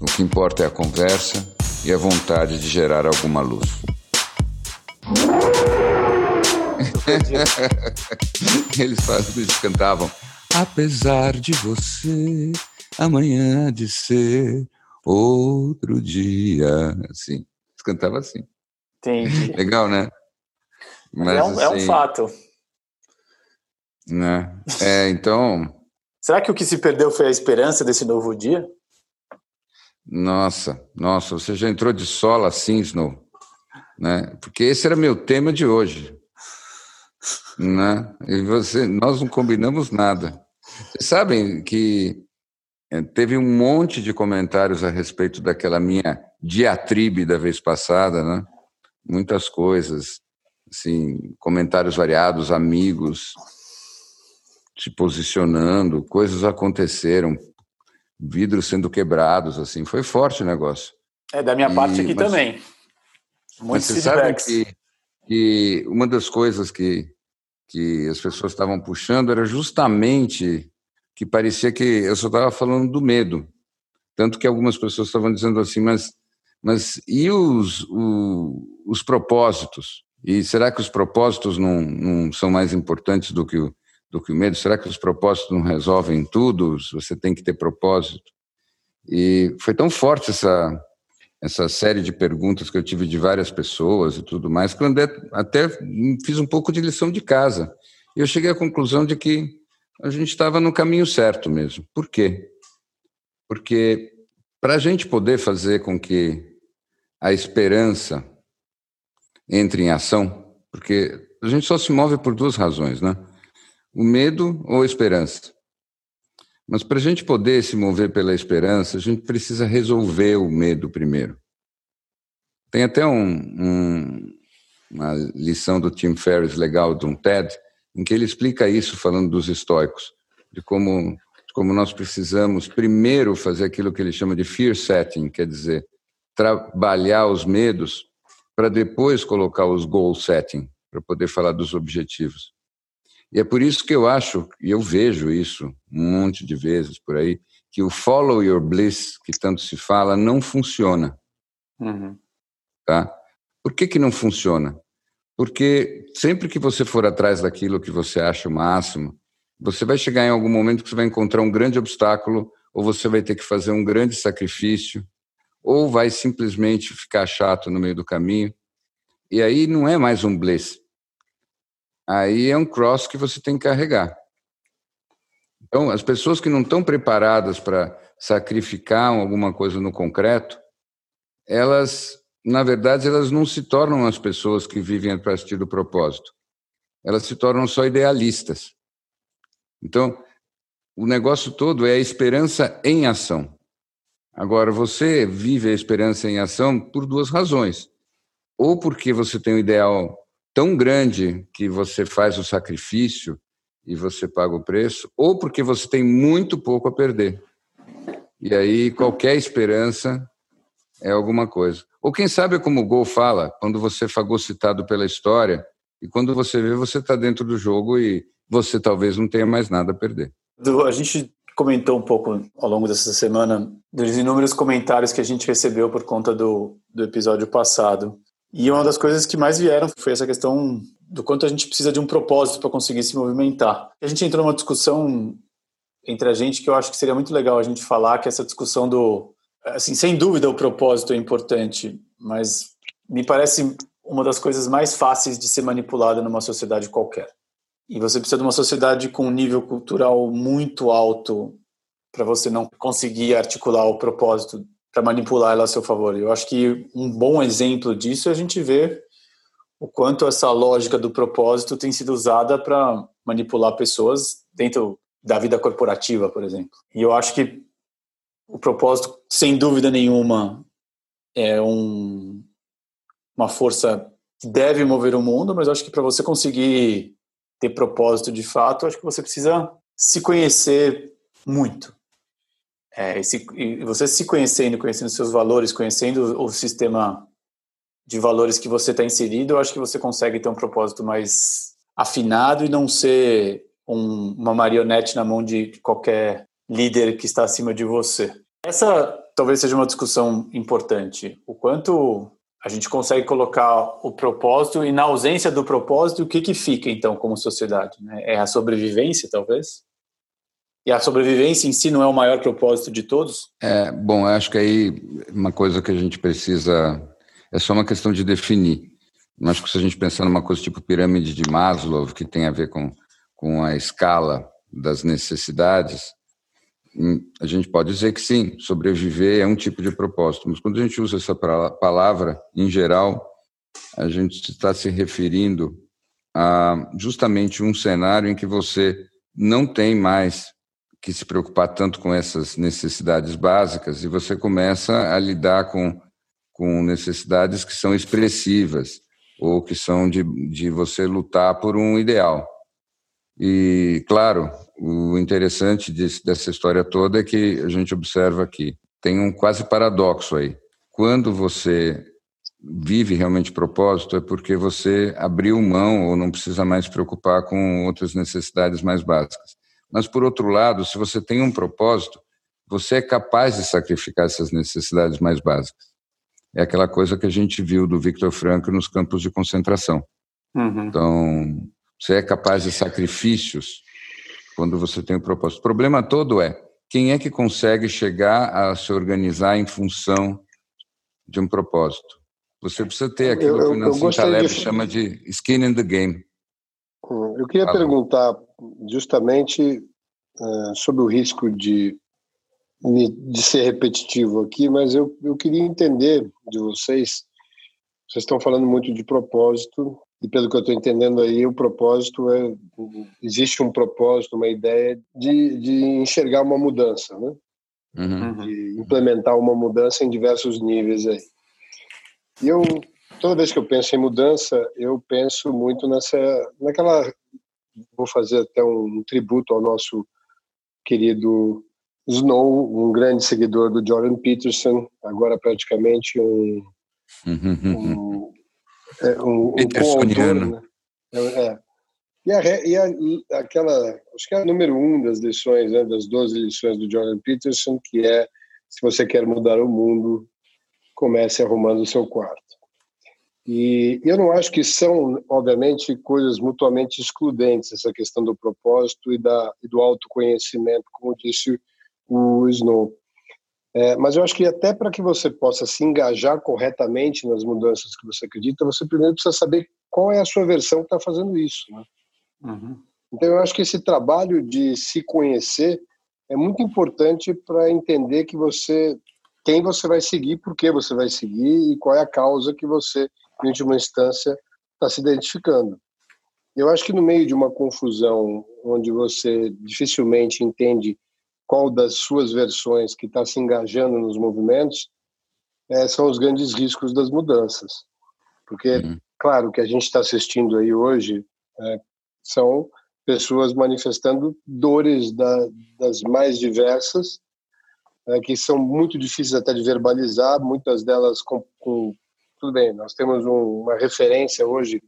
O que importa é a conversa e a vontade de gerar alguma luz. eles, eles cantavam Apesar de você, amanhã de ser outro dia. Assim, eles cantavam assim. Entendi. Legal, né? Mas, é, um, assim, é um assim, fato. Né? É, então. Será que o que se perdeu foi a esperança desse novo dia? Nossa, nossa, você já entrou de sola assim, Snow, né? Porque esse era meu tema de hoje, né? E você, nós não combinamos nada. Vocês sabem que eh, teve um monte de comentários a respeito daquela minha diatribe da vez passada, né? Muitas coisas, assim, comentários variados, amigos se posicionando, coisas aconteceram, vidros sendo quebrados, assim, foi forte o negócio. É, da minha e, parte aqui mas, também. Muitos mas feedbacks. Que, que uma das coisas que, que as pessoas estavam puxando era justamente que parecia que eu só estava falando do medo. Tanto que algumas pessoas estavam dizendo assim, mas, mas e os, o, os propósitos? E será que os propósitos não, não são mais importantes do que o, do que o medo? Será que os propósitos não resolvem tudo? Você tem que ter propósito. E foi tão forte essa essa série de perguntas que eu tive de várias pessoas e tudo mais, que eu até fiz um pouco de lição de casa. E eu cheguei à conclusão de que a gente estava no caminho certo mesmo. Por quê? Porque para a gente poder fazer com que a esperança entre em ação, porque a gente só se move por duas razões, né? O medo ou a esperança. Mas para a gente poder se mover pela esperança, a gente precisa resolver o medo primeiro. Tem até um, um, uma lição do Tim Ferriss legal de um TED, em que ele explica isso falando dos estoicos, de como, de como nós precisamos primeiro fazer aquilo que ele chama de fear setting, quer dizer, trabalhar os medos para depois colocar os goal setting, para poder falar dos objetivos. E é por isso que eu acho, e eu vejo isso um monte de vezes por aí, que o follow your bliss, que tanto se fala, não funciona. Uhum. Tá? Por que, que não funciona? Porque sempre que você for atrás daquilo que você acha o máximo, você vai chegar em algum momento que você vai encontrar um grande obstáculo, ou você vai ter que fazer um grande sacrifício, ou vai simplesmente ficar chato no meio do caminho. E aí não é mais um bliss, aí é um cross que você tem que carregar. Então, as pessoas que não estão preparadas para sacrificar alguma coisa no concreto, elas, na verdade, elas não se tornam as pessoas que vivem a partir do propósito. Elas se tornam só idealistas. Então, o negócio todo é a esperança em ação. Agora, você vive a esperança em ação por duas razões. Ou porque você tem um ideal tão grande que você faz o sacrifício e você paga o preço, ou porque você tem muito pouco a perder. E aí qualquer esperança é alguma coisa. Ou quem sabe como o Gol fala, quando você é fagocitado pela história e quando você vê, você está dentro do jogo e você talvez não tenha mais nada a perder. A gente comentou um pouco ao longo dessa semana dos inúmeros comentários que a gente recebeu por conta do, do episódio passado. E uma das coisas que mais vieram foi essa questão do quanto a gente precisa de um propósito para conseguir se movimentar. A gente entrou numa discussão entre a gente que eu acho que seria muito legal a gente falar, que essa discussão do. Assim, sem dúvida o propósito é importante, mas me parece uma das coisas mais fáceis de ser manipulada numa sociedade qualquer. E você precisa de uma sociedade com um nível cultural muito alto para você não conseguir articular o propósito para manipular ela a seu favor. Eu acho que um bom exemplo disso é a gente ver o quanto essa lógica do propósito tem sido usada para manipular pessoas dentro da vida corporativa, por exemplo. E eu acho que o propósito, sem dúvida nenhuma, é um, uma força que deve mover o mundo, mas acho que para você conseguir ter propósito de fato, acho que você precisa se conhecer muito. É, e, se, e você se conhecendo, conhecendo seus valores, conhecendo o sistema de valores que você está inserido, eu acho que você consegue ter um propósito mais afinado e não ser um, uma marionete na mão de qualquer líder que está acima de você. Essa talvez seja uma discussão importante. O quanto a gente consegue colocar o propósito e na ausência do propósito, o que, que fica então como sociedade? Né? É a sobrevivência, talvez? E a sobrevivência em si não é o maior propósito de todos? É, bom, acho que aí uma coisa que a gente precisa é só uma questão de definir. Que se a gente pensar numa coisa tipo pirâmide de Maslow, que tem a ver com, com a escala das necessidades, hum, a gente pode dizer que sim, sobreviver é um tipo de propósito, mas quando a gente usa essa palavra, em geral, a gente está se referindo a justamente um cenário em que você não tem mais que se preocupar tanto com essas necessidades básicas e você começa a lidar com, com necessidades que são expressivas ou que são de, de você lutar por um ideal. E, claro, o interessante dessa história toda é que a gente observa que tem um quase paradoxo aí. Quando você vive realmente propósito, é porque você abriu mão ou não precisa mais se preocupar com outras necessidades mais básicas. Mas, por outro lado, se você tem um propósito, você é capaz de sacrificar essas necessidades mais básicas. É aquela coisa que a gente viu do Victor Frankl nos campos de concentração. Uhum. Então, você é capaz de sacrifícios quando você tem um propósito. O problema todo é quem é que consegue chegar a se organizar em função de um propósito. Você precisa ter aquilo eu, eu, que o Nassim Taleb de... chama de skin in the game. Hum, eu queria Fala. perguntar justamente uh, sobre o risco de, de ser repetitivo aqui, mas eu, eu queria entender de vocês. Vocês estão falando muito de propósito, e pelo que eu estou entendendo aí, o propósito é. Existe um propósito, uma ideia de, de enxergar uma mudança, né? Uhum. De implementar uma mudança em diversos níveis aí. E eu, toda vez que eu penso em mudança, eu penso muito nessa, naquela vou fazer até um tributo ao nosso querido Snow, um grande seguidor do Jordan Peterson, agora praticamente um, um, é, um, um coautor, né? É, é. E, a, e a, aquela, acho que é a número um das lições, né, das 12 lições do Jordan Peterson, que é se você quer mudar o mundo, comece arrumando o seu quarto. E eu não acho que são, obviamente, coisas mutuamente excludentes, essa questão do propósito e, da, e do autoconhecimento, como disse o Snow. É, mas eu acho que até para que você possa se engajar corretamente nas mudanças que você acredita, você primeiro precisa saber qual é a sua versão que está fazendo isso. Né? Uhum. Então eu acho que esse trabalho de se conhecer é muito importante para entender que você quem você vai seguir, por que você vai seguir e qual é a causa que você em última instância, está se identificando. Eu acho que no meio de uma confusão onde você dificilmente entende qual das suas versões que está se engajando nos movimentos, é, são os grandes riscos das mudanças. Porque, uhum. claro, o que a gente está assistindo aí hoje é, são pessoas manifestando dores da, das mais diversas, é, que são muito difíceis até de verbalizar, muitas delas com, com tudo bem, nós temos um, uma referência hoje,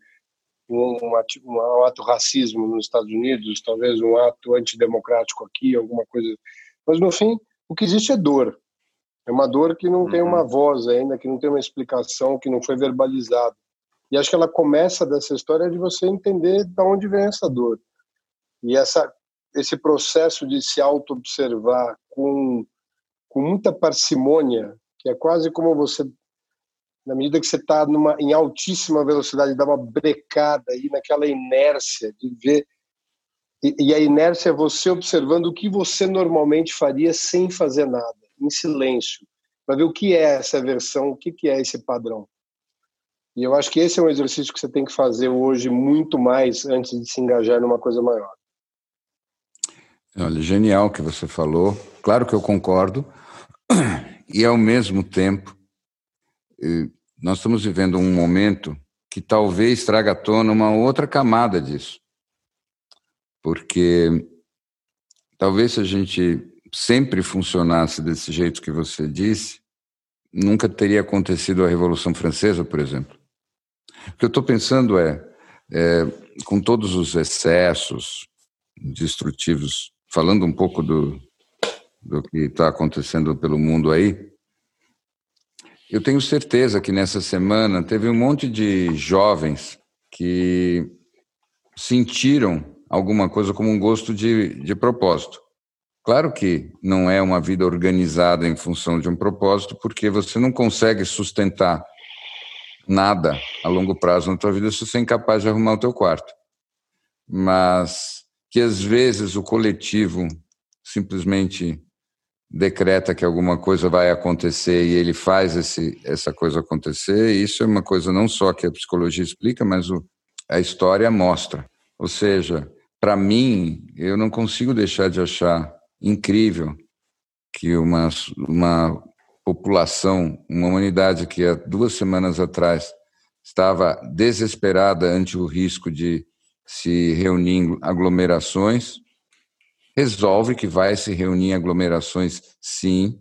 um, um, ato racismo nos Estados Unidos, talvez um ato antidemocrático aqui, alguma coisa. Mas, no fim, o que existe é dor. É uma dor que não uhum. tem uma voz ainda, que não tem uma explicação, que não foi verbalizada. E acho que ela começa dessa história de você entender de onde vem essa dor. E essa, esse processo de se auto-observar com, com muita parcimônia, que é quase como você na medida que você está em altíssima velocidade, dá uma brecada aí naquela inércia de ver. E, e, a inércia é você observando o que você normalmente faria sem fazer nada, em silêncio, para ver o que é essa versão, o que, que é esse padrão. E eu acho que esse é um exercício que você tem que fazer hoje muito mais antes de se engajar numa coisa maior. Olha, genial o que você falou. Claro que eu concordo. E, ao mesmo tempo, nós estamos vivendo um momento que talvez traga à tona uma outra camada disso. Porque talvez se a gente sempre funcionasse desse jeito que você disse, nunca teria acontecido a Revolução Francesa, por exemplo. O que eu estou pensando é, é, com todos os excessos destrutivos, falando um pouco do, do que está acontecendo pelo mundo aí, eu tenho certeza que nessa semana teve um monte de jovens que sentiram alguma coisa como um gosto de, de propósito. Claro que não é uma vida organizada em função de um propósito, porque você não consegue sustentar nada a longo prazo na tua vida se você é incapaz de arrumar o teu quarto. Mas que às vezes o coletivo simplesmente decreta que alguma coisa vai acontecer e ele faz esse, essa coisa acontecer, isso é uma coisa não só que a psicologia explica, mas o, a história mostra. Ou seja, para mim, eu não consigo deixar de achar incrível que uma, uma população, uma humanidade que há duas semanas atrás estava desesperada ante o risco de se reunir em aglomerações, resolve que vai se reunir em aglomerações, sim,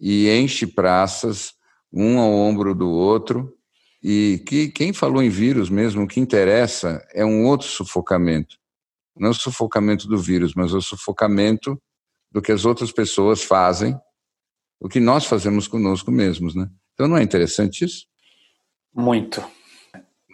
e enche praças, um ao ombro do outro, e que quem falou em vírus mesmo, o que interessa é um outro sufocamento. Não o sufocamento do vírus, mas o sufocamento do que as outras pessoas fazem, o que nós fazemos conosco mesmos, né? Então não é interessante isso? Muito.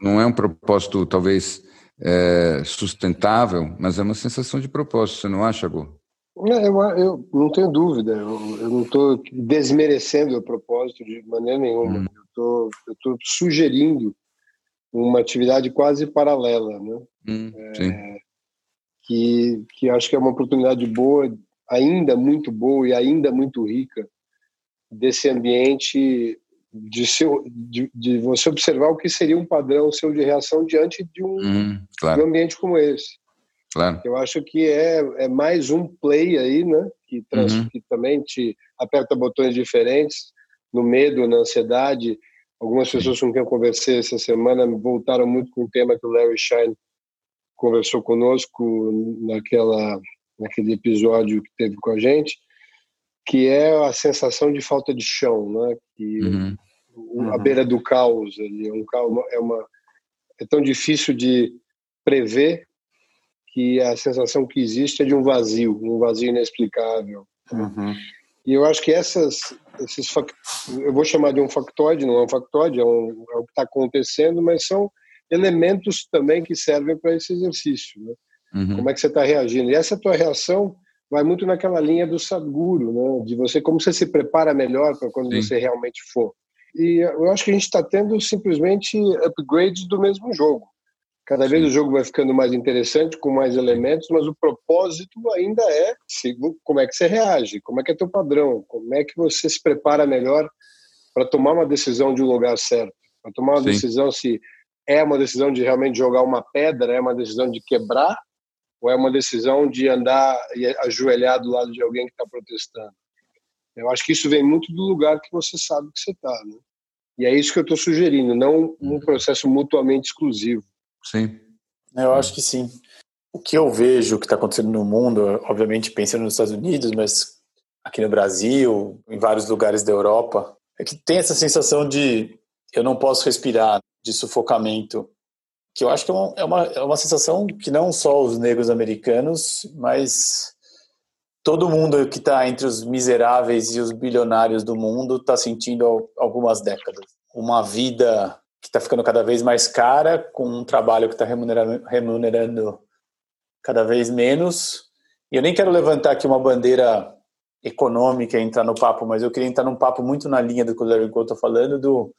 Não é um propósito, talvez, é, sustentável, mas é uma sensação de propósito, você não acha? É, eu, eu, não tenho dúvida, eu, eu não estou desmerecendo o propósito de maneira nenhuma. Hum. Eu estou sugerindo uma atividade quase paralela, né? Hum, é, que, que acho que é uma oportunidade boa, ainda muito boa e ainda muito rica desse ambiente de, seu, de, de, você observar o que seria um padrão seu de reação diante de um, uhum, claro. de um ambiente como esse. Claro. Eu acho que é, é mais um play aí, né? Que, trans, uhum. que também te aperta botões diferentes, no medo, na ansiedade. Algumas pessoas com quem eu conversei essa semana voltaram muito com o tema que o Larry Shine conversou conosco naquela, naquele episódio que teve com a gente que é a sensação de falta de chão, né? Que uhum. a beira do caos, ali, é um caos é uma é tão difícil de prever que a sensação que existe é de um vazio, um vazio inexplicável. Uhum. E eu acho que essas, esses eu vou chamar de um factoide, não é um factoide, é, um, é o que está acontecendo, mas são elementos também que servem para esse exercício. Né? Uhum. Como é que você está reagindo? E essa tua reação vai muito naquela linha do Sadhguru, né? de você como você se prepara melhor para quando Sim. você realmente for. E eu acho que a gente está tendo simplesmente upgrades do mesmo jogo. Cada Sim. vez o jogo vai ficando mais interessante, com mais elementos, mas o propósito ainda é como é que você reage, como é que é teu padrão, como é que você se prepara melhor para tomar uma decisão de um lugar certo, para tomar uma Sim. decisão se é uma decisão de realmente jogar uma pedra, é uma decisão de quebrar ou é uma decisão de andar e ajoelhar do lado de alguém que está protestando? Eu acho que isso vem muito do lugar que você sabe que você está, né? E é isso que eu estou sugerindo, não um uhum. processo mutuamente exclusivo. Sim. Eu acho que sim. O que eu vejo que está acontecendo no mundo, obviamente pensando nos Estados Unidos, mas aqui no Brasil, em vários lugares da Europa, é que tem essa sensação de eu não posso respirar, de sufocamento que eu acho que é uma, é uma, é uma sensação que não só os negros americanos, mas todo mundo que está entre os miseráveis e os bilionários do mundo está sentindo algumas décadas. Uma vida que está ficando cada vez mais cara, com um trabalho que está remunerando, remunerando cada vez menos. E eu nem quero levantar aqui uma bandeira econômica e entrar no papo, mas eu queria entrar num papo muito na linha do que o Larry está falando, do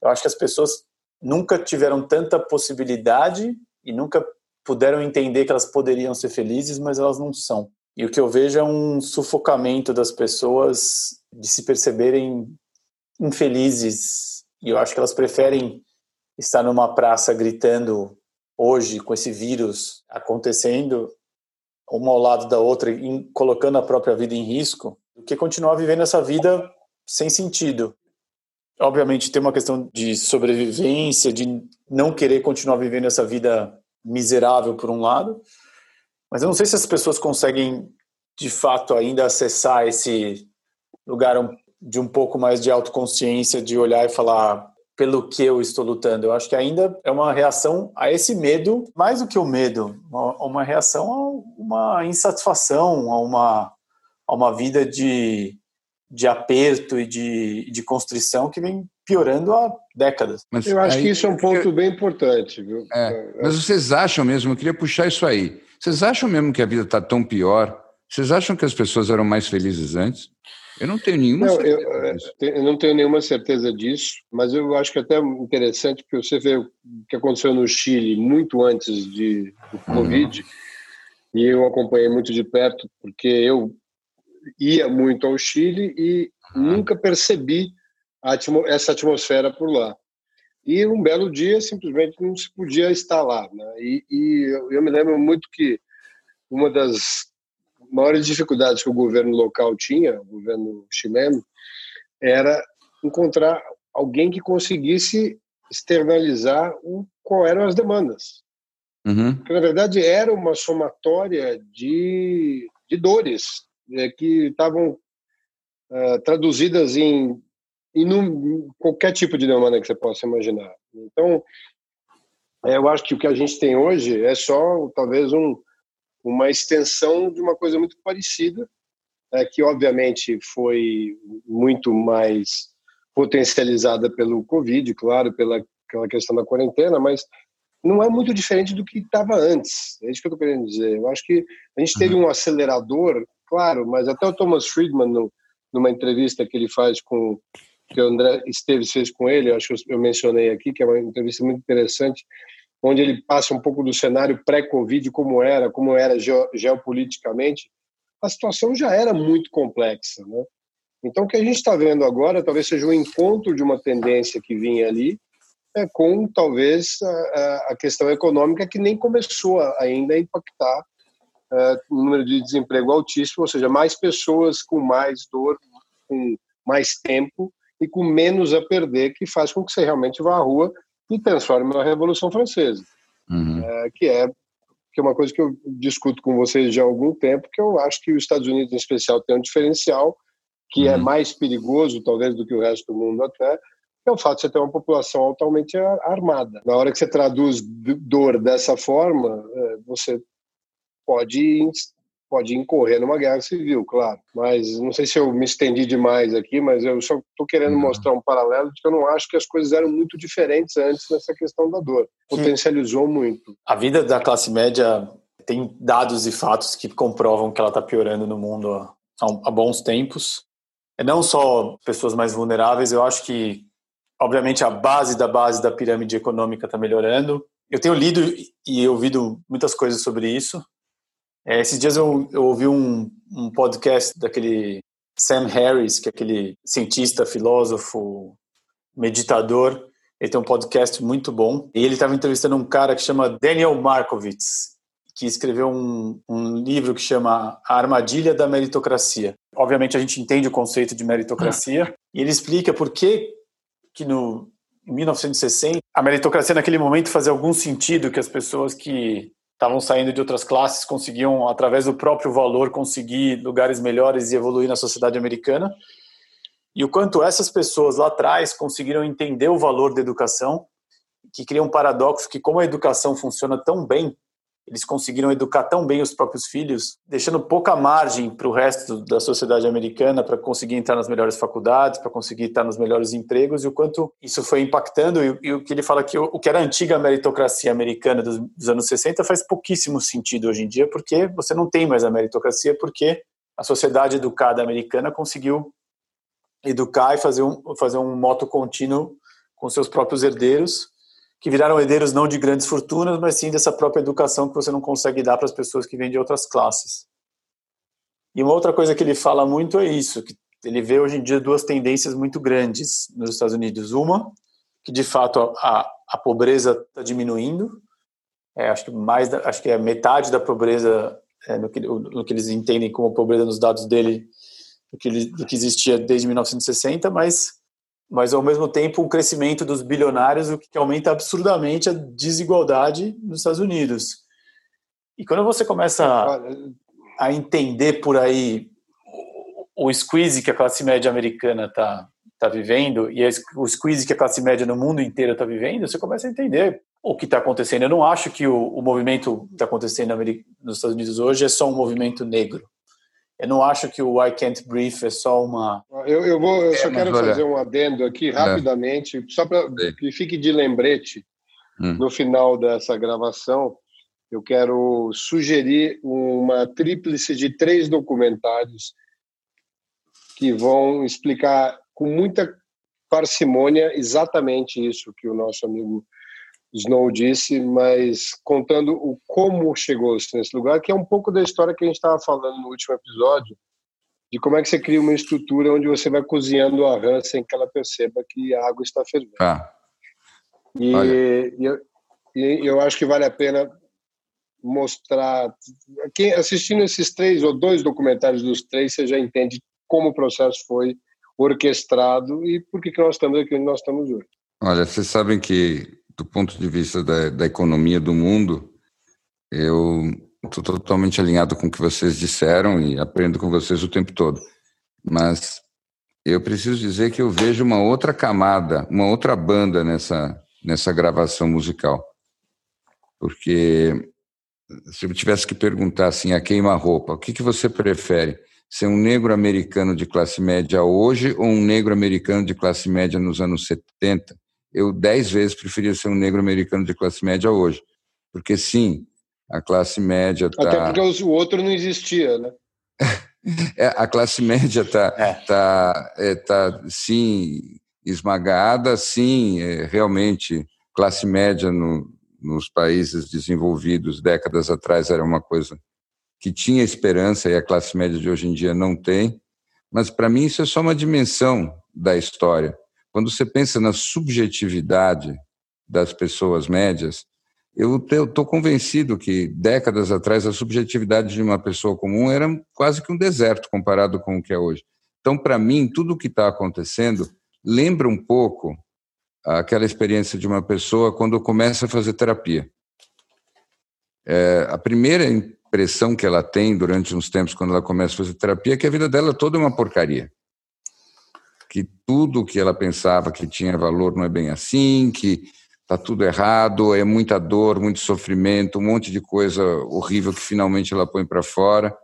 eu acho que as pessoas nunca tiveram tanta possibilidade e nunca puderam entender que elas poderiam ser felizes, mas elas não são. E o que eu vejo é um sufocamento das pessoas de se perceberem infelizes. E eu acho que elas preferem estar numa praça gritando hoje com esse vírus acontecendo, uma ao lado da outra, colocando a própria vida em risco, do que continuar vivendo essa vida sem sentido. Obviamente tem uma questão de sobrevivência, de não querer continuar vivendo essa vida miserável por um lado, mas eu não sei se as pessoas conseguem de fato ainda acessar esse lugar de um pouco mais de autoconsciência, de olhar e falar pelo que eu estou lutando. Eu acho que ainda é uma reação a esse medo, mais do que o medo, uma, reação a uma insatisfação, a uma, a uma vida de, de aperto e de, de constrição que vem piorando há décadas. Mas eu acho aí, que isso é um ponto bem importante. Viu? É, mas vocês acham mesmo, eu queria puxar isso aí, vocês acham mesmo que a vida está tão pior? Vocês acham que as pessoas eram mais felizes antes? Eu não tenho nenhuma não, certeza eu, disso. eu não tenho nenhuma certeza disso, mas eu acho que é até interessante porque você vê o que aconteceu no Chile muito antes de, do uhum. Covid, e eu acompanhei muito de perto porque eu ia muito ao Chile e nunca percebi atmo, essa atmosfera por lá. E um belo dia simplesmente não se podia estar lá. Né? E, e eu, eu me lembro muito que uma das maiores dificuldades que o governo local tinha, o governo chileno, era encontrar alguém que conseguisse externalizar o, qual eram as demandas. Uhum. Porque, na verdade, era uma somatória de, de dores que estavam uh, traduzidas em, em qualquer tipo de demanda que você possa imaginar. Então, é, eu acho que o que a gente tem hoje é só, talvez, um, uma extensão de uma coisa muito parecida, é, que obviamente foi muito mais potencializada pelo Covid, claro, pela aquela questão da quarentena, mas não é muito diferente do que estava antes. É isso que eu estou querendo dizer. Eu acho que a gente teve uhum. um acelerador, claro, mas até o Thomas Friedman, no, numa entrevista que ele faz com que o André Esteves fez com ele, acho que eu mencionei aqui, que é uma entrevista muito interessante, onde ele passa um pouco do cenário pré-Covid, como era, como era geopoliticamente, a situação já era muito complexa. Né? Então, o que a gente está vendo agora talvez seja um encontro de uma tendência que vinha ali, é, com talvez a, a, questão econômica que nem começou ainda a impactar é, o número de desemprego altíssimo, ou seja, mais pessoas com mais dor, com mais tempo e com menos a perder, que faz com que você realmente vá à rua e transforme na Revolução Francesa, uhum. é, que é que é uma coisa que eu discuto com vocês já há algum tempo, que eu acho que os Estados Unidos, em especial, tem um diferencial que é uhum. é mais perigoso, talvez, do que o resto do mundo até, é o fato de você ter uma população altamente armada. Na hora que você traduz dor dessa forma, é, você pode pode incorrer numa guerra civil, claro. Mas não sei se eu me estendi demais aqui, mas eu só estou querendo uhum. mostrar um paralelo de que eu não acho que as coisas eram muito diferentes antes nessa questão da dor. Potencializou Sim. muito. A vida da classe média tem dados e fatos que comprovam que ela está piorando no mundo há, há bons tempos. É não só pessoas mais vulneráveis, eu acho que, obviamente, a base da base da pirâmide econômica está melhorando. Eu tenho lido e ouvido muitas coisas sobre isso. É, esses dias eu, eu ouvi um, um podcast daquele Sam Harris, que é aquele cientista, filósofo, meditador. Ele tem um podcast muito bom. E ele estava entrevistando um cara que chama Daniel Markovits, que escreveu um, um, livro que chama A Armadilha da Meritocracia. Obviamente a gente entende o conceito de meritocracia e ele explica por que que no em 1960 a meritocracia naquele momento fazia algum sentido que as pessoas que estavam saindo de outras classes conseguiam, através do próprio valor, conseguir lugares melhores e evoluir na sociedade americana. E o quanto essas pessoas lá atrás conseguiram entender o valor da educação, que cria um paradoxo que como a educação funciona tão bem eles conseguiram educar tão bem os próprios filhos, deixando pouca margem para o resto da sociedade americana para conseguir entrar nas melhores faculdades, para conseguir estar nos melhores empregos, e o quanto isso foi impactando. E, e o que ele fala que o, o, que era a antiga meritocracia americana dos, dos anos 60 faz pouquíssimo sentido hoje em dia, porque você não tem mais a meritocracia, porque a sociedade educada americana conseguiu educar e fazer um, fazer um moto contínuo com seus próprios herdeiros que viraram herdeiros não de grandes fortunas, mas sim dessa própria educação que você não consegue dar para as pessoas que vêm de outras classes. E uma outra coisa que ele fala muito é isso, que ele vê hoje em dia duas tendências muito grandes nos Estados Unidos. Uma, que de fato a, a pobreza está diminuindo, é, acho que mais, acho que é metade da pobreza é, no, que, no que eles entendem como pobreza nos dados dele do que, do que existia desde 1960, mas, mas ao mesmo tempo um crescimento dos bilionários, o que aumenta absurdamente a desigualdade nos Estados Unidos. E quando você começa a, entender por aí o, o squeeze que a classe média americana está tá vivendo e o squeeze que a classe média no mundo inteiro está vivendo, você começa a entender o que está acontecendo. Eu não acho que o, o movimento que está acontecendo nos Estados Unidos hoje é só um movimento negro. Eu não acho que o I Can't Brief é só uma. Eu, eu, vou, eu só é, quero fazer um adendo aqui é. rapidamente, é. só para que fique de lembrete hum. no final dessa gravação. Eu quero sugerir uma tríplice de três documentários que vão explicar com muita parcimônia exatamente isso que o nosso amigo Snow disse, mas contando o como chegou-se nesse lugar, que é um pouco da história que a gente estava falando no último episódio, de como é que você cria uma estrutura onde você vai cozinhando a rã sem que ela perceba que a água está fervendo. Ah. E, e, eu, e eu acho que vale a pena mostrar. Quem assistindo esses três ou dois documentários dos três, você já entende como o processo foi orquestrado e por que nós estamos aqui onde nós estamos hoje. Olha, vocês sabem que do ponto de vista da, da economia do mundo, eu estou totalmente alinhado com o que vocês disseram e aprendo com vocês o tempo todo. Mas eu preciso dizer que eu vejo uma outra camada, uma outra banda nessa, nessa gravação musical. Porque se eu tivesse que perguntar assim, a queima-roupa, o que, que você prefere? Ser um negro americano de classe média hoje ou um negro americano de classe média nos anos 70? Eu dez vezes preferia ser um negro americano de classe média hoje. Porque, sim, a classe média está... Até porque o outro não existia, né? é, a classe média está, é. tá, é, tá, sim, esmagada, sim, é, realmente, classe média no, nos países desenvolvidos décadas atrás era uma coisa que tinha esperança e a classe média de hoje em dia não tem. Mas, para mim, isso é só uma dimensão da história. Quando você pensa na subjetividade das pessoas médias, eu estou convencido que décadas atrás a subjetividade de uma pessoa comum era quase que um deserto comparado com o que é hoje. Então, para mim, tudo o que está acontecendo lembra um pouco aquela experiência de uma pessoa quando começa a fazer terapia. É, a primeira impressão que ela tem durante uns tempos quando ela começa a fazer terapia é que a vida dela toda é uma porcaria que tudo que ela pensava que tinha valor não é bem assim, que está tudo errado, é muita dor, muito sofrimento, um monte de coisa horrível que finalmente ela põe para fora.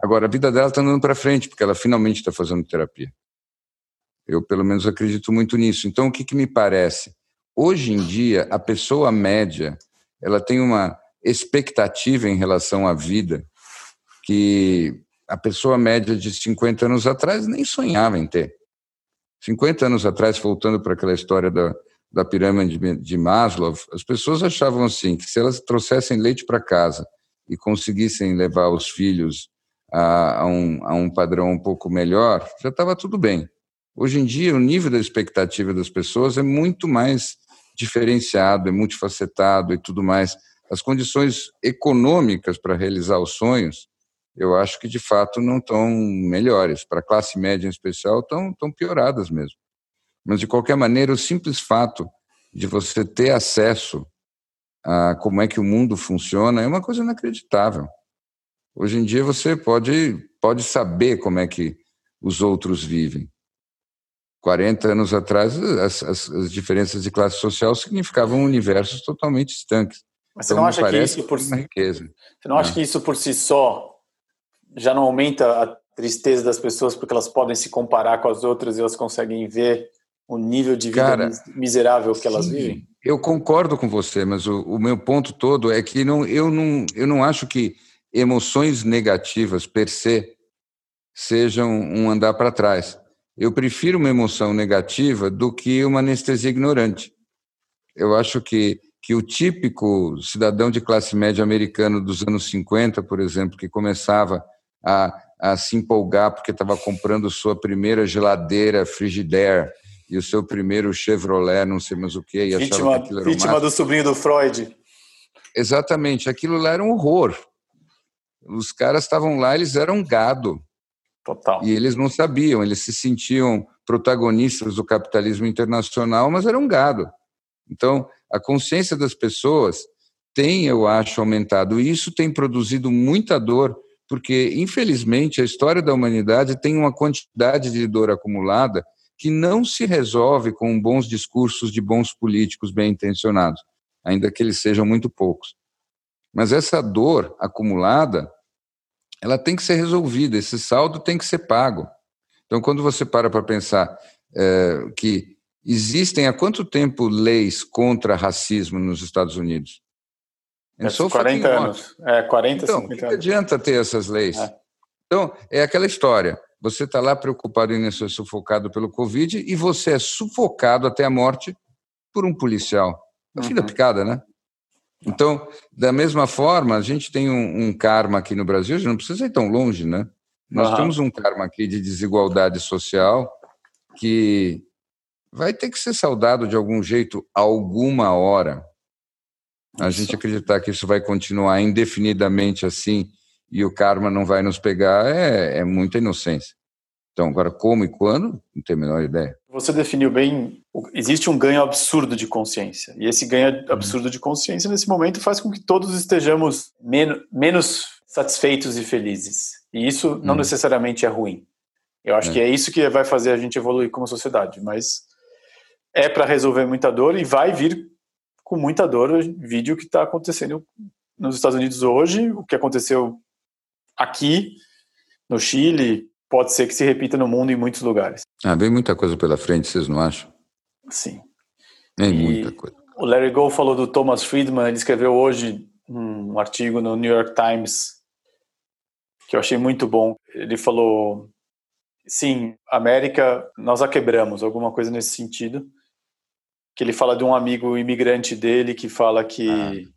Agora, a vida dela está andando para frente, porque ela finalmente está fazendo terapia. Eu, pelo menos, acredito muito nisso. Então, o que, que me parece? Hoje em dia, a pessoa média ela tem uma expectativa em relação à vida que a pessoa média de 50 anos atrás nem sonhava em ter. 50 anos atrás, voltando para aquela história da, da pirâmide de Maslow, as pessoas achavam assim, que se elas trouxessem leite para casa e conseguissem levar os filhos a, a, um, a um padrão um pouco melhor, já estava tudo bem. Hoje em dia, o nível da expectativa das pessoas é muito mais diferenciado, é multifacetado e tudo mais. As condições econômicas para realizar os sonhos eu acho que de fato não estão melhores. Para a classe média em especial, estão, estão pioradas mesmo. Mas de qualquer maneira, o simples fato de você ter acesso a como é que o mundo funciona é uma coisa inacreditável. Hoje em dia você pode, pode saber como é que os outros vivem. 40 anos atrás, as, as, as diferenças de classe social significavam universos totalmente estanques. Mas você então, não acha que isso por si, riqueza. Você não acha é. que isso por si só já não aumenta a tristeza das pessoas porque elas podem se comparar com as outras e elas conseguem ver o nível de vida Cara, miserável que elas sim, vivem? Eu concordo com você, mas o, o, meu ponto todo é que não, eu, não, eu não acho que emoções negativas per se sejam um andar para trás. Eu prefiro uma emoção negativa do que uma anestesia ignorante. Eu acho que, que o típico cidadão de classe média americano dos anos 50, por exemplo, que começava a, a se empolgar porque estava comprando sua primeira geladeira Frigidaire e o seu primeiro Chevrolet, não sei mais o que. E vítima que vítima do sobrinho do Freud. Exatamente, aquilo lá era um horror. Os caras estavam lá, eles eram gado. Total. E eles não sabiam, eles se sentiam protagonistas do capitalismo internacional, mas eram gado. Então, a consciência das pessoas tem, eu acho, aumentado. E isso tem produzido muita dor, porque, infelizmente, a história da humanidade tem uma quantidade de dor acumulada que não se resolve com bons discursos de bons políticos bem intencionados, ainda que eles sejam muito poucos. Mas essa dor acumulada, ela tem que ser resolvida, esse saldo tem que ser pago. Então, quando você para para pensar é, que existem há quanto tempo leis contra racismo nos Estados Unidos? É, 40 anos. É, 40, então, 50 anos. Não adianta ter essas leis. É. Então, é aquela história. Você está lá preocupado em ser sufocado pelo Covid e você é sufocado até a morte por um policial. É o fim da uhum. picada, né? Então, da mesma forma, a gente tem um, um, karma aqui no Brasil, a gente não precisa ir tão longe, né? Nós uhum. temos um karma aqui de desigualdade social que vai ter que ser saudado de algum jeito, alguma hora. A gente acreditar que isso vai continuar indefinidamente assim e o karma não vai nos pegar é, é muita inocência. Então, agora, como e quando, não tenho a menor ideia. Você definiu bem, existe um ganho absurdo de consciência. E esse ganho uhum. absurdo de consciência, nesse momento, faz com que todos estejamos men menos satisfeitos e felizes. E isso não hum. necessariamente é ruim. Eu acho é. que é isso que vai fazer a gente evoluir como sociedade. Mas é para resolver muita dor e vai vir com muita dor o vídeo que está acontecendo nos Estados Unidos hoje, o que aconteceu aqui, no Chile, pode ser que se repita no mundo em muitos lugares. Ah, vem muita coisa pela frente, vocês não acham? Sim. Vem muita coisa. O Larry Gold falou do Thomas Friedman, ele escreveu hoje um artigo no New York Times que eu achei muito bom. Ele falou: sim, América, nós a quebramos, alguma coisa nesse sentido. Que ele fala de um amigo imigrante dele que fala que. Ah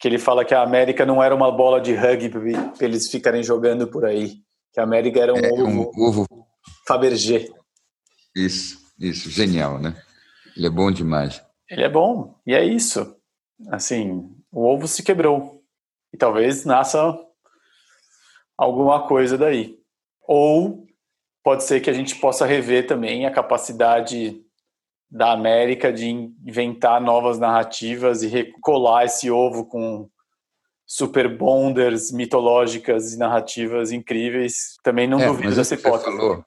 que ele fala que a América não era uma bola de rugby para eles ficarem jogando por aí que a América era um, é, ovo, um ovo Fabergé. Isso, isso, genial, né? Ele é bom demais. Ele é bom, e é isso. Assim, o ovo se quebrou. E talvez nasça alguma coisa daí. Ou pode ser que a gente possa rever também a capacidade da América de inventar novas narrativas e recolar esse ovo com super bonders mitológicas e narrativas incríveis. Também não é, duvido dessa hipótese. Falou,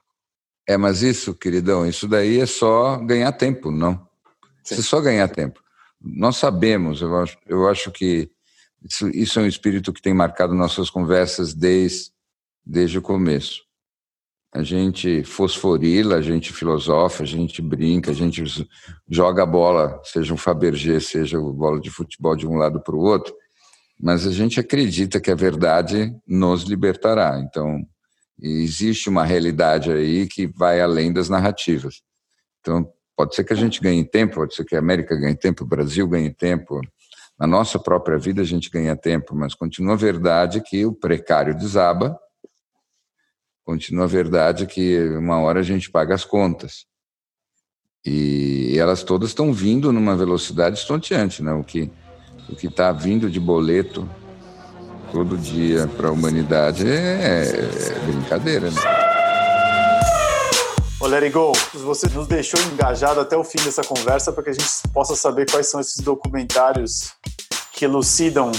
é, mas isso, queridão, isso daí é só ganhar tempo, não? Sim. É só ganhar tempo. Nós sabemos, eu acho, eu acho que isso, isso é um espírito que tem marcado nossas conversas desde, desde o começo. A gente fosforila, a gente filosofa, a gente brinca, a gente joga a bola, seja um Fabergé, seja bola de futebol de um lado para o outro, mas a gente acredita que a verdade nos libertará. Então, existe uma realidade aí que vai além das narrativas. Então, pode ser que a gente ganhe tempo, pode ser que a América ganhe tempo, o Brasil ganhe tempo, na nossa própria vida a gente ganha tempo, mas continua a verdade que o precário desaba, continua a verdade que uma hora a gente paga as contas. E elas todas estão vindo numa velocidade estonteante, né? O que o que está vindo de boleto todo dia para a humanidade é, é, brincadeira, né? Ô, It Go, você nos deixou engajado até o fim dessa conversa para que a gente possa saber quais são esses documentários que elucidam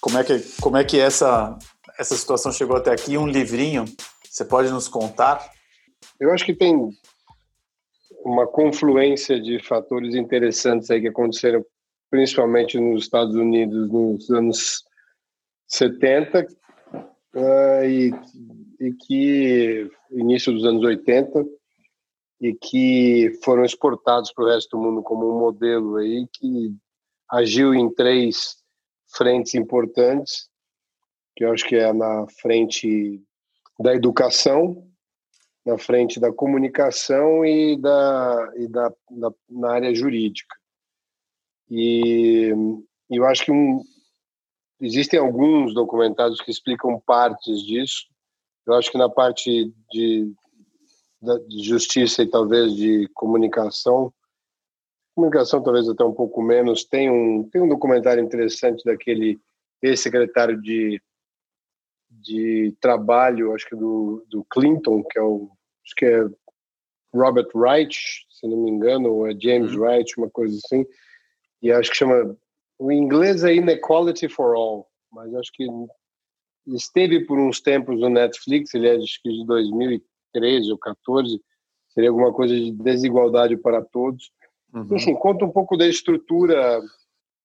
como é que, como é que essa, essa situação chegou até aqui. Um livrinho, você pode nos contar? Eu acho que tem uma confluência de fatores interessantes aí que aconteceram principalmente nos Estados Unidos nos anos 70 uh, ah, e, e que início dos anos 80 e que foram exportados para o resto do mundo como um modelo aí que agiu em três frentes importantes, que eu acho que é na frente da educação, na frente da comunicação e da, e da, da na área jurídica. E eu acho que um, existem alguns documentários que explicam partes disso. Eu acho que na parte de, de justiça e talvez de comunicação, comunicação talvez até um pouco menos, tem um, tem um documentário interessante daquele ex-secretário de, de trabalho, acho que do, do Clinton, que é o acho que é Robert Wright, se não me engano, ou é James uhum. Wright, uma coisa assim, e acho que chama o inglês é Inequality for All, mas acho que esteve por uns tempos no Netflix, ele é acho que de 2013 ou 14, seria alguma coisa de desigualdade para todos. Uhum. Enfim, conta um pouco da estrutura,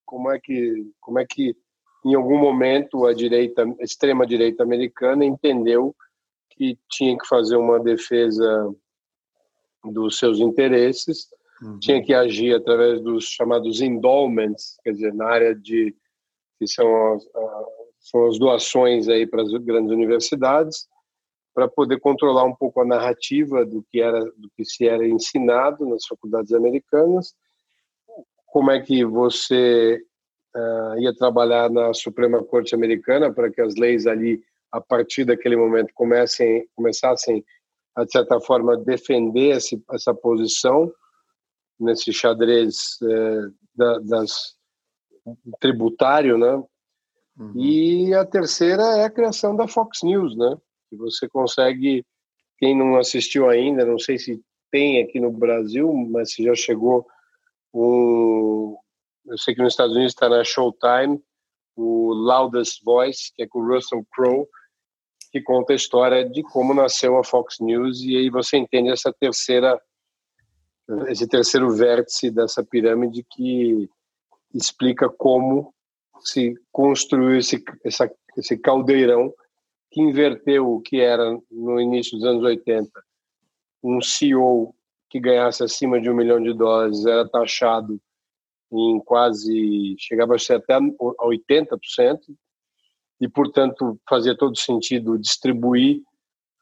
como é que como é que em algum momento a direita, a extrema direita americana entendeu que tinha que fazer uma defesa dos seus interesses, uhum. tinha que agir através dos chamados endowments, quer dizer, na área de que são as, são as doações aí para as grandes universidades, para poder controlar um pouco a narrativa do que era do que se era ensinado nas faculdades americanas, como é que você uh, ia trabalhar na Suprema Corte Americana para que as leis ali a partir daquele momento comecem começassem a de certa forma defender esse, essa posição nesse xadrez é, da, das tributário, né? Uhum. E a terceira é a criação da Fox News, né? Que você consegue, quem não assistiu ainda, não sei se tem aqui no Brasil, mas se já chegou um, eu sei que nos Estados Unidos está na Showtime, o Loudest Voice, que é com o Russell Crowe, que conta a história de como nasceu a Fox News e aí você entende essa terceira esse terceiro vértice dessa pirâmide que explica como se construiu esse essa, esse caldeirão que inverteu o que era no início dos anos 80 um CEO que ganhasse acima de um milhão de dólares era taxado em quase chegava a ser até a 80% e, portanto, fazia todo sentido distribuir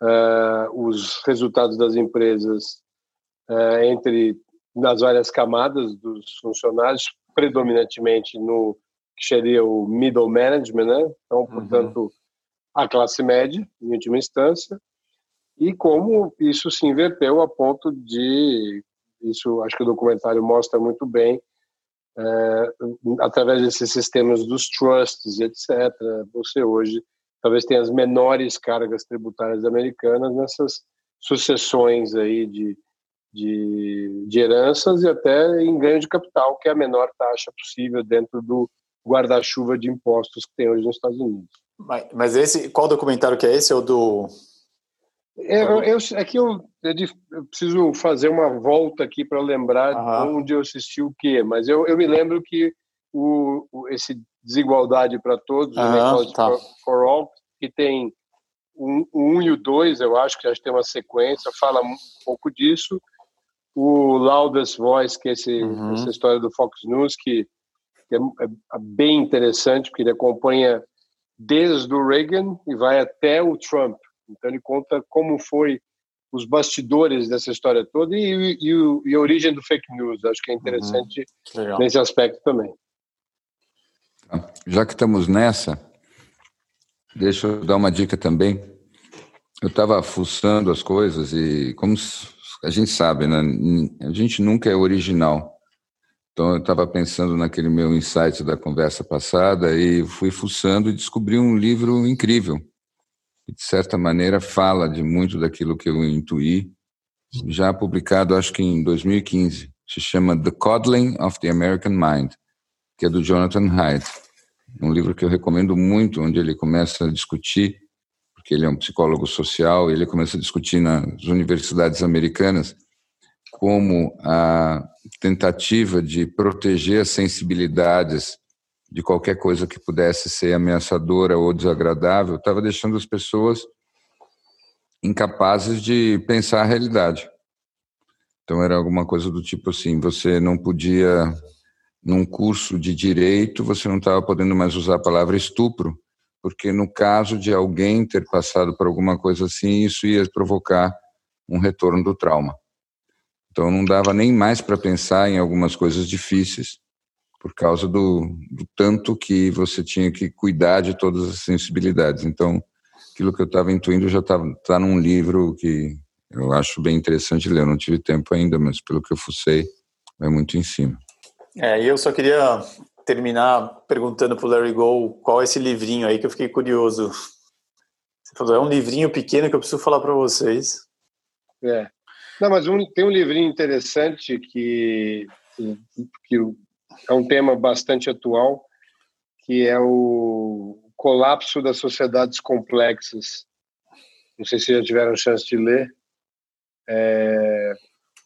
uh, os resultados das empresas uh, entre nas várias camadas dos funcionários, predominantemente no que seria o middle management, né? Então, uhum. portanto, uhum. a classe média, em última instância, e como isso se inverteu a ponto de isso acho que o documentário mostra muito bem através desses sistemas dos trusts, etc. Você hoje talvez tenha as menores cargas tributárias americanas nessas sucessões aí de, de, de heranças e até em ganho de capital, que é a menor taxa possível dentro do guarda-chuva de impostos que tem hoje nos Estados Unidos. Mas, mas esse, qual documentário que é esse? É o do é, eu, eu, aqui eu, eu, preciso fazer uma volta aqui para lembrar uhum. onde eu assisti o quê, mas eu, eu me lembro que o, o esse desigualdade para todos, uhum, tá. for, for, all, que tem um, um e o dois, eu acho que já tem uma sequência, fala um pouco disso. O Loudest Voice, que é esse, uhum. essa história do Fox News, que, que é, é, bem interessante, porque ele acompanha desde o Reagan e vai até o Trump. Então ele conta como foi os bastidores dessa história toda e, e, e a origem do fake news. Acho que é interessante uhum. nesse aspecto também. Já que estamos nessa, deixa eu dar uma dica também. Eu estava fuçando as coisas e, como a gente sabe, né, a gente nunca é original. Então, eu estava pensando naquele meu insight da conversa passada e fui fuçando e descobri um livro incrível de certa maneira fala de muito daquilo que eu intuí, já publicado acho que em 2015, se chama The Coddling of the American Mind, que é do Jonathan Haidt, um livro que eu recomendo muito, onde ele começa a discutir, porque ele é um psicólogo social, e ele começa a discutir nas universidades americanas como a tentativa de proteger as sensibilidades de qualquer coisa que pudesse ser ameaçadora ou desagradável, estava deixando as pessoas incapazes de pensar a realidade. Então era alguma coisa do tipo assim, você não podia num curso de direito, você não estava podendo mais usar a palavra estupro, porque no caso de alguém ter passado por alguma coisa assim, isso ia provocar um retorno do trauma. Então não dava nem mais para pensar em algumas coisas difíceis por causa do, do, tanto que você tinha que cuidar de todas as sensibilidades. Então, aquilo que eu estava intuindo já está tá num livro que eu acho bem interessante ler. Eu não tive tempo ainda, mas pelo que eu fucei, vai muito em cima. É, e eu só queria terminar perguntando para o Larry Go qual é esse livrinho aí que eu fiquei curioso. É um livrinho pequeno que eu preciso falar para vocês. É. Não, mas um, tem um livrinho interessante que, que é um tema bastante atual, que é o colapso das sociedades complexas. Não sei se já tiveram chance de ler. É,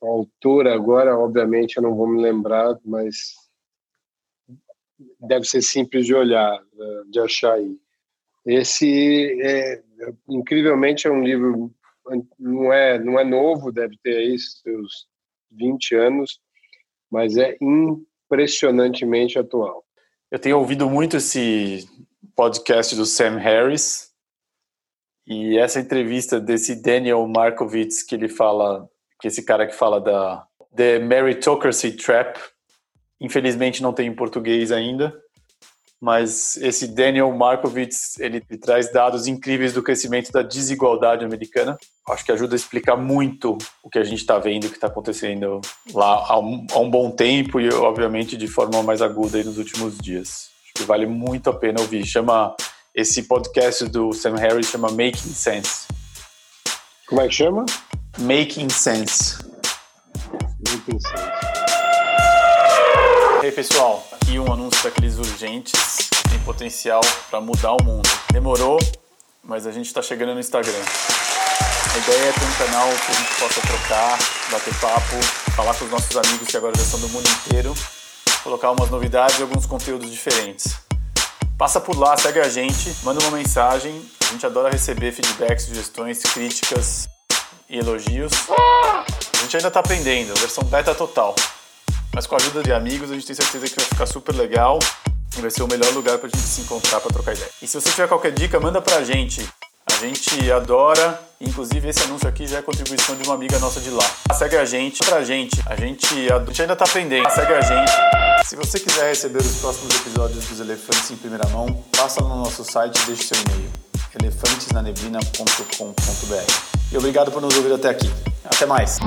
a autora agora, obviamente, eu não vou me lembrar, mas deve ser simples de olhar, de achar aí. Esse, é, incrivelmente, é um livro não é não é novo, deve ter aí seus 20 anos, mas é impressionantemente atual. Eu tenho ouvido muito esse podcast do Sam Harris e essa entrevista desse Daniel Markovits que ele fala, que esse cara que fala da The Meritocracy Trap, infelizmente não tem em português ainda, mas esse Daniel Markovits ele, ele, traz dados incríveis do crescimento da desigualdade americana. Acho que ajuda a explicar muito o que a gente está vendo, o que está acontecendo lá há um, há um, bom tempo e, obviamente, de forma mais aguda nos últimos dias. Acho que vale muito a pena ouvir. Chama esse podcast do Sam Harris chama Making Sense. Como é que chama? Making Sense. Making Sense. E aí, pessoal, aqui um anúncio daqueles urgentes tem potencial para mudar o mundo. Demorou, mas a gente está chegando no Instagram. A ideia é ter um canal que a gente possa trocar, bater papo, falar com os nossos amigos que agora já estão do mundo inteiro, colocar umas novidades e alguns conteúdos diferentes. Passa por lá, segue a gente, manda uma mensagem. A gente adora receber feedbacks, sugestões, críticas e elogios. A gente ainda está aprendendo, versão beta total. Mas com a ajuda de amigos, a gente tem certeza que vai ficar super legal vai ser o melhor lugar para a gente se encontrar para trocar ideia. E se você tiver qualquer dica, manda para a gente. A gente adora, inclusive esse anúncio aqui já é contribuição de uma amiga nossa de lá. Segue a gente, pra gente, a gente, a gente ainda tá aprendendo. Segue a gente. Se você quiser receber os próximos episódios dos Elefantes em primeira mão, passa no nosso site e deixe seu e-mail elefantesnaneblina.com.br. E obrigado por nos ouvir até aqui. Até mais.